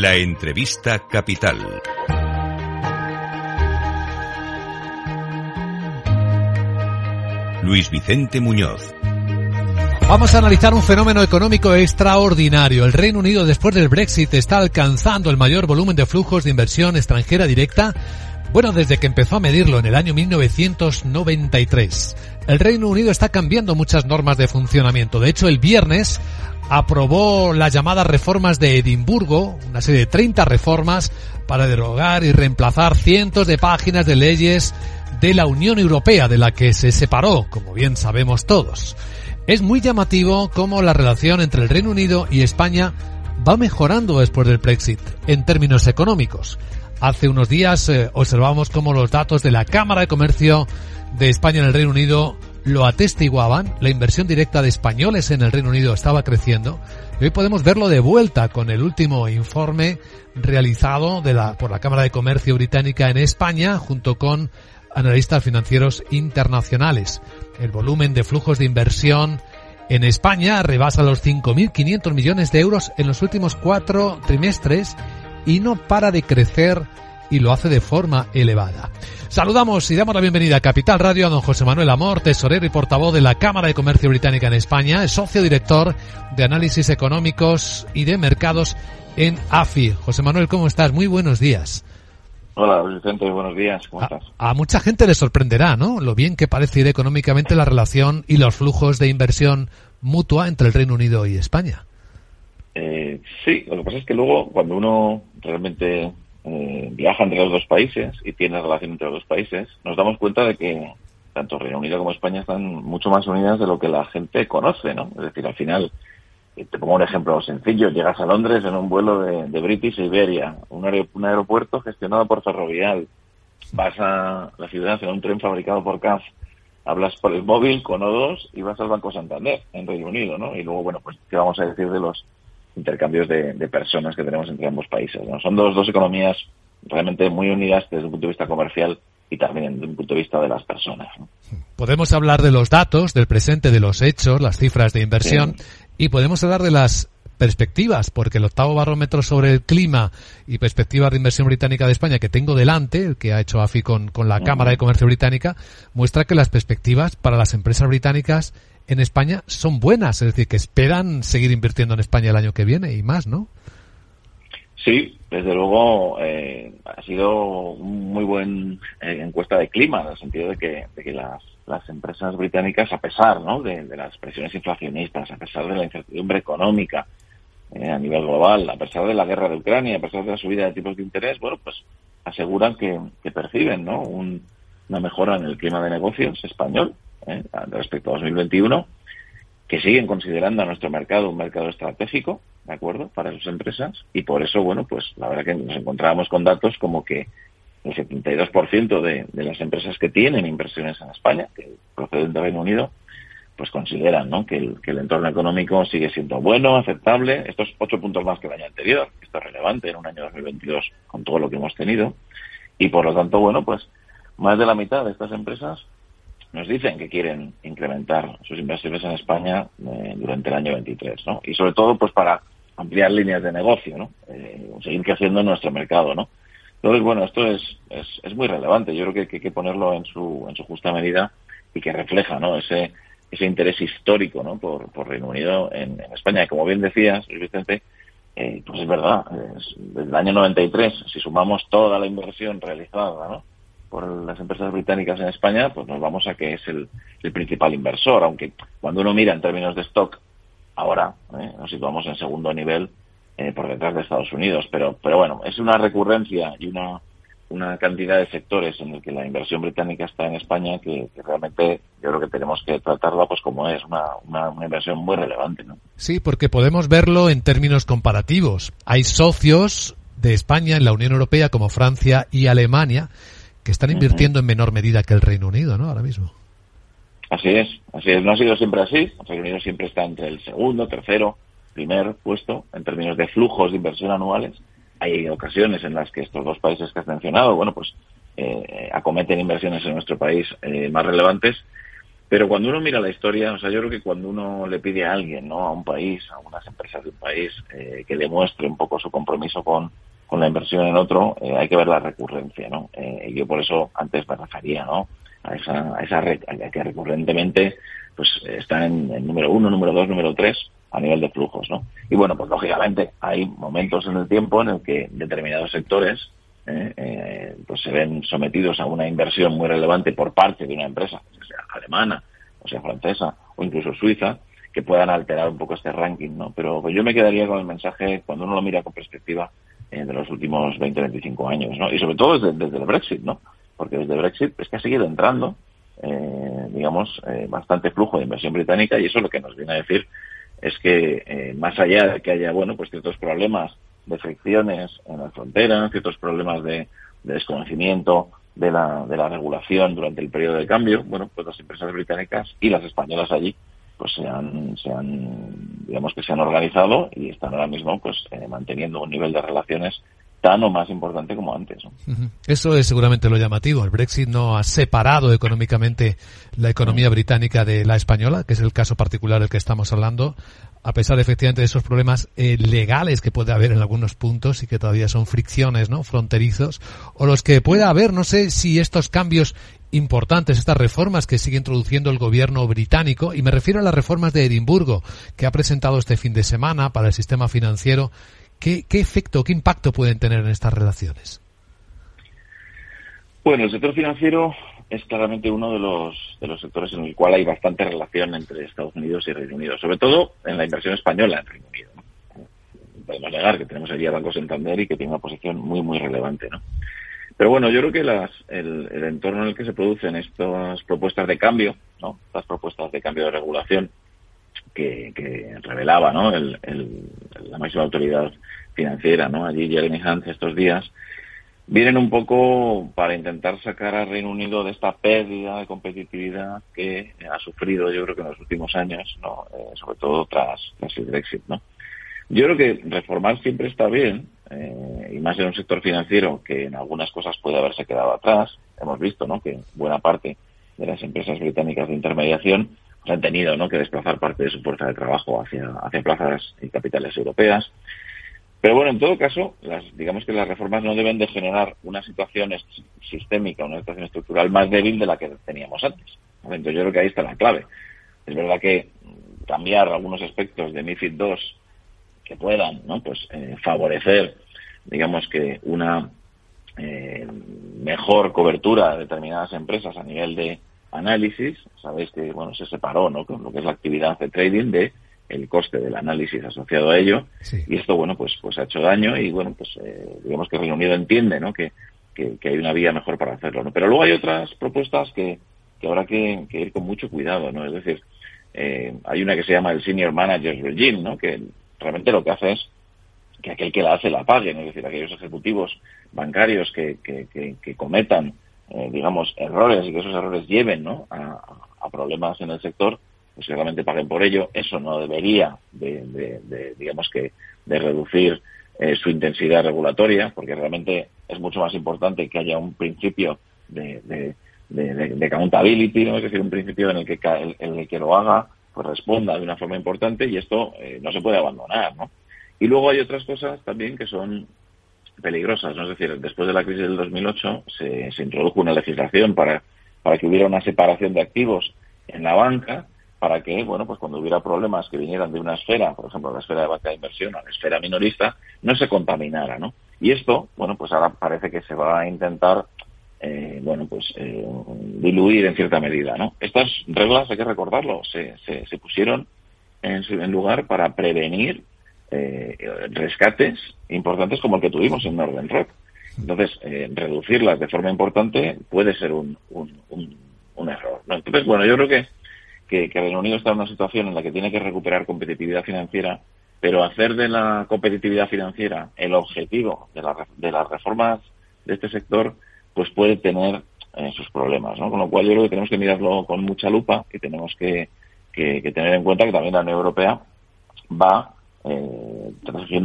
La entrevista capital. Luis Vicente Muñoz. Vamos a analizar un fenómeno económico extraordinario. El Reino Unido después del Brexit está alcanzando el mayor volumen de flujos de inversión extranjera directa bueno, desde que empezó a medirlo en el año 1993. El Reino Unido está cambiando muchas normas de funcionamiento. De hecho, el viernes aprobó las llamadas reformas de Edimburgo, una serie de 30 reformas para derogar y reemplazar cientos de páginas de leyes de la Unión Europea, de la que se separó, como bien sabemos todos. Es muy llamativo cómo la relación entre el Reino Unido y España va mejorando después del Brexit en términos económicos. Hace unos días eh, observamos cómo los datos de la Cámara de Comercio de España en el Reino Unido lo atestiguaban. La inversión directa de españoles en el Reino Unido estaba creciendo. Y hoy podemos verlo de vuelta con el último informe realizado por la Cámara de Comercio británica en España junto con analistas financieros internacionales. El volumen de flujos de inversión en España rebasa los 5.500 millones de euros en los últimos cuatro trimestres y no para de crecer y lo hace de forma elevada. Saludamos y damos la bienvenida a Capital Radio a don José Manuel Amor, tesorero y portavoz de la Cámara de Comercio Británica en España, es socio director de análisis económicos y de mercados en AFI. José Manuel, ¿cómo estás? Muy buenos días. Hola, Vicente, buenos días, ¿cómo estás? A, mucha gente le sorprenderá, ¿no? Lo bien que parece ir económicamente la relación y los flujos de inversión mutua entre el Reino Unido y España. Sí, lo que pasa es que luego cuando uno realmente eh, viaja entre los dos países y tiene relación entre los dos países, nos damos cuenta de que tanto Reino Unido como España están mucho más unidas de lo que la gente conoce, ¿no? Es decir, al final, eh, te pongo un ejemplo sencillo, llegas a Londres en un vuelo de, British Iberia, un, un, aeropuerto gestionado por Ferrovial, vas a la ciudad en un tren fabricado por CAF, hablas por el móvil con O2 y vas al Banco Santander en Reino Unido, ¿no? Y luego, bueno, pues, ¿qué vamos a decir de los intercambios de, personas que tenemos entre ambos países. ¿no? Son dos, dos economías realmente muy unidas desde un punto de vista comercial y también desde un punto de vista de las personas. Podemos hablar de los datos, del presente, de los hechos, las cifras de inversión y podemos hablar de las perspectivas, porque el octavo barómetro sobre el clima y perspectivas de inversión británica de España que tengo delante, el que ha hecho AFI con, con la Cámara de Comercio Británica, muestra que las perspectivas para las empresas británicas en España son buenas, es decir, que esperan seguir invirtiendo en España el año que viene y más, ¿no? Sí, desde luego eh, ha sido un muy buen eh, encuesta de clima, en el sentido de que, de que las, las, empresas británicas, a pesar ¿no? de, las presiones inflacionistas, a pesar de la incertidumbre económica eh, a nivel global, a pesar de la guerra de Ucrania, a pesar de la subida de tipos de interés, bueno, pues aseguran que, que perciben ¿no? una mejora en el clima de negocios español ¿eh? respecto a 2021, que siguen considerando a nuestro mercado un mercado estratégico, ¿de acuerdo?, para sus empresas, y por eso, bueno, pues la verdad que nos encontramos con datos como que el 72% de, de las empresas que tienen inversiones en España, que proceden del Reino Unido, pues consideran ¿no? que, el, que el entorno económico sigue siendo bueno, aceptable. Estos ocho puntos más que el año anterior. Esto es relevante en un año 2022 con todo lo que hemos tenido. Y por lo tanto, bueno, pues más de la mitad de estas empresas nos dicen que quieren incrementar sus inversiones en España eh, durante el año 23, ¿no? Y sobre todo, pues para ampliar líneas de negocio, ¿no? Eh, seguir creciendo en nuestro mercado, ¿no? Entonces, bueno, esto es, es, es muy relevante. Yo creo que, hay que ponerlo en su, en su justa medida y que refleja, ¿no? Ese, ese interés histórico, ¿no? Por, por Reino Unido en, España. Como bien decías, Vicente, eh, pues es verdad, desde el año 93, si sumamos toda la inversión realizada, ¿no? Por las empresas británicas en España, pues nos vamos a que es el, principal inversor, aunque cuando uno mira en términos de stock, ahora ¿eh? nos situamos en segundo nivel eh, por detrás de Estados Unidos, pero, pero bueno, es una recurrencia y una, una cantidad de sectores en el que la inversión británica está en España que, realmente yo creo que tenemos que tratarla pues como es una, una, una, inversión muy relevante. ¿no? Sí, porque podemos verlo en términos comparativos. Hay socios de España en la Unión Europea como Francia y Alemania que están invirtiendo en menor medida que el Reino Unido, ¿no? Ahora mismo. Así es, así es. No ha sido siempre así. El Reino Unido siempre está entre el segundo, tercero, primer puesto en términos de flujos de inversión anuales. Hay ocasiones en las que estos dos países que has mencionado, bueno, pues eh, acometen inversiones en nuestro país eh, más relevantes. Pero cuando uno mira la historia, o sea, yo creo que cuando uno le pide a alguien, ¿no? A un país, a unas empresas de un país, eh, que demuestre un poco su compromiso con, con la inversión en otro, eh, hay que ver la recurrencia, ¿no? Eh, yo por eso antes me ¿no? A esa, a esa red, a que recurrentemente, pues están en, en número uno, número dos, número tres a nivel de flujos, ¿no? Y bueno, pues lógicamente hay momentos en el tiempo en el que determinados sectores eh, eh, pues se ven sometidos a una inversión muy relevante por parte de una empresa, sea alemana, o sea francesa, o incluso suiza, que puedan alterar un poco este ranking, ¿no? Pero pues yo me quedaría con el mensaje, cuando uno lo mira con perspectiva, eh, de los últimos 20, 25 años, ¿no? Y sobre todo desde, el Brexit, ¿no? Porque desde el Brexit es que ha seguido entrando, eh, digamos, eh, bastante flujo de inversión británica y eso lo que nos viene a decir es que eh, más allá de que haya, bueno, pues ciertos problemas de fricciones en la frontera, ciertos problemas de, desconocimiento de la, de la regulación durante el periodo de cambio, bueno, pues las empresas británicas y las españolas allí pues se han, se han digamos que se han organizado y están ahora mismo pues eh, manteniendo un nivel de relaciones tan o más importante como antes. Eso es seguramente lo llamativo. El Brexit no ha separado económicamente la economía británica de la española, que es el caso particular del que estamos hablando, a pesar efectivamente de esos problemas eh, legales que puede haber en algunos puntos y que todavía son fricciones, ¿no? Fronterizos, o los que pueda haber, no sé si estos cambios importantes, estas reformas que sigue introduciendo el gobierno británico, y me refiero a las reformas de Edimburgo, que ha presentado este fin de semana para el sistema financiero, ¿Qué, ¿Qué efecto, qué impacto pueden tener en estas relaciones? Bueno, el sector financiero es claramente uno de los, de los sectores en el cual hay bastante relación entre Estados Unidos y Reino Unido, sobre todo en la inversión española en Reino Unido. Podemos negar que tenemos allí a Banco Santander y que tiene una posición muy, muy relevante. ¿no? Pero bueno, yo creo que las, el, entorno en el que se producen estas propuestas de cambio, ¿no? estas propuestas de cambio de regulación, que, revelaba ¿no? el, la máxima autoridad financiera, ¿no? allí Jeremy Hunt estos días, vienen un poco para intentar sacar al Reino Unido de esta pérdida de competitividad que ha sufrido, yo creo que en los últimos años, ¿no? Eh, sobre todo tras, tras el Brexit. ¿no? Yo creo que reformar siempre está bien, eh, y más en un sector financiero que en algunas cosas puede haberse quedado atrás. Hemos visto ¿no? que buena parte de las empresas británicas de intermediación han tenido ¿no? que desplazar parte de su fuerza de trabajo hacia, hacia plazas y capitales europeas. Pero bueno, en todo caso, las, digamos que las reformas no deben de generar una situación sistémica, una situación estructural más débil de la que teníamos antes. Entonces yo creo que ahí está la clave. Es verdad que cambiar algunos aspectos de MIFID II que puedan ¿no? pues, eh, favorecer, digamos que una eh, mejor cobertura de determinadas empresas a nivel de, análisis, sabéis que bueno se separó ¿no? con lo que es la actividad de trading de el coste del análisis asociado a ello sí. y esto bueno pues pues ha hecho daño y bueno pues eh, digamos que Reino Unido entiende ¿no? que, que, que, hay una vía mejor para hacerlo ¿no? pero luego hay otras propuestas que, que habrá que, que, ir con mucho cuidado ¿no? es decir eh, hay una que se llama el Senior Manager Regime ¿no? que realmente lo que hace es que aquel que la hace la pague ¿no? es decir aquellos ejecutivos bancarios que, que, que, que cometan eh, digamos, errores y que esos errores lleven ¿no? a, problemas en el sector, pues que realmente paguen por ello. Eso no debería, de, de, de digamos que, de reducir eh, su intensidad regulatoria, porque realmente es mucho más importante que haya un principio de, de, de, de accountability, ¿no? es decir, un principio en el que el, el que lo haga pues responda de una forma importante y esto eh, no se puede abandonar, ¿no? Y luego hay otras cosas también que son peligrosas, ¿no? Es decir, después de la crisis del 2008 se, se introdujo una legislación para, para que hubiera una separación de activos en la banca, para que, bueno, pues cuando hubiera problemas que vinieran de una esfera, por ejemplo, la esfera de banca de inversión a la esfera minorista, no se contaminara, ¿no? Y esto, bueno, pues ahora parece que se va a intentar, eh, bueno, pues eh, diluir en cierta medida, ¿no? Estas reglas, hay que recordarlo, se, se, se pusieron en, en lugar para prevenir eh, rescates importantes como el que tuvimos en Northern Rock. Entonces, eh, reducirlas de forma importante puede ser un, un, error. Entonces, bueno, yo creo que, que, que Reino Unido está en una situación en la que tiene que recuperar competitividad financiera, pero hacer de la competitividad financiera el objetivo de, la, de las reformas de este sector, pues puede tener eh, sus problemas, ¿no? Con lo cual yo creo que tenemos que mirarlo con mucha lupa y tenemos que, que, que tener en cuenta que también la Unión Europea va eh,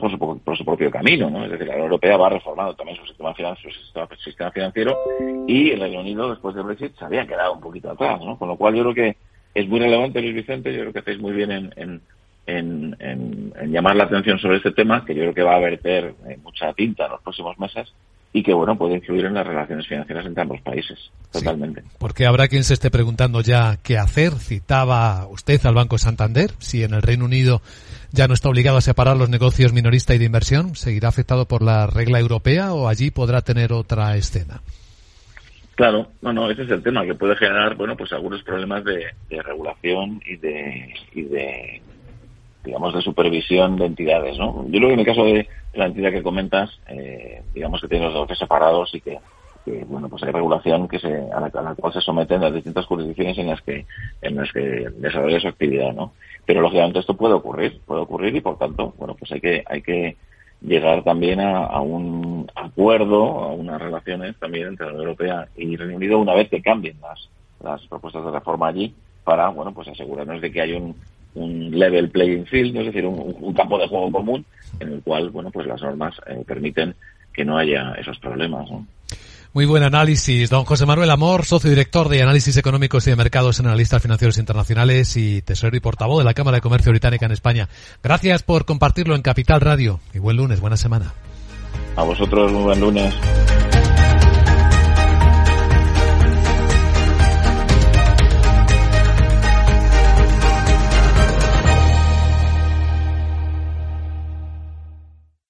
por su, por su propio camino, ¿no? Es decir, la Unión Europea va reformando también su sistema, financiero, su sistema, financiero y el Reino Unido después del Brexit se había quedado un poquito atrás, ¿no? Con lo cual yo creo que, es muy relevante, Luis Vicente. Yo creo que hacéis muy bien en, en, en, llamar la atención sobre este tema, que yo creo que va a verter eh, mucha tinta en los próximos meses y que, bueno, puede influir en las relaciones financieras entre ambos países, totalmente. porque habrá quien se esté preguntando ya qué hacer. Citaba usted al Banco Santander, si en el Reino Unido ya no está obligado a separar los negocios minorista y de inversión, ¿seguirá afectado por la regla europea o allí podrá tener otra escena? Claro, no, no, ese es el tema que puede generar, bueno, pues algunos problemas de, regulación y de, y de, digamos, de supervisión de entidades, ¿no? Yo creo que en el caso de la entidad que comentas, eh, digamos que tiene los negocios separados y que, bueno, pues hay regulación que se, a la, cual se someten las distintas jurisdicciones en las que, en las que desarrolla su actividad, ¿no? Pero lógicamente esto puede ocurrir, puede ocurrir y por tanto, bueno, pues hay que, hay que llegar también a, un acuerdo, a unas relaciones también entre la Unión Europea y Reino Unido una vez que cambien las, las propuestas de reforma allí para, bueno, pues asegurarnos de que hay un, un level playing field, es decir, un, campo de juego común en el cual, bueno, pues las normas eh, permiten que no haya esos problemas. Muy buen análisis, don José Manuel Amor, socio director de análisis económicos y de mercados en analistas financieros internacionales y tesorero y portavoz de la Cámara de Comercio Británica en España. Gracias por compartirlo en Capital Radio y buen lunes, buena semana. A vosotros, muy buen lunes.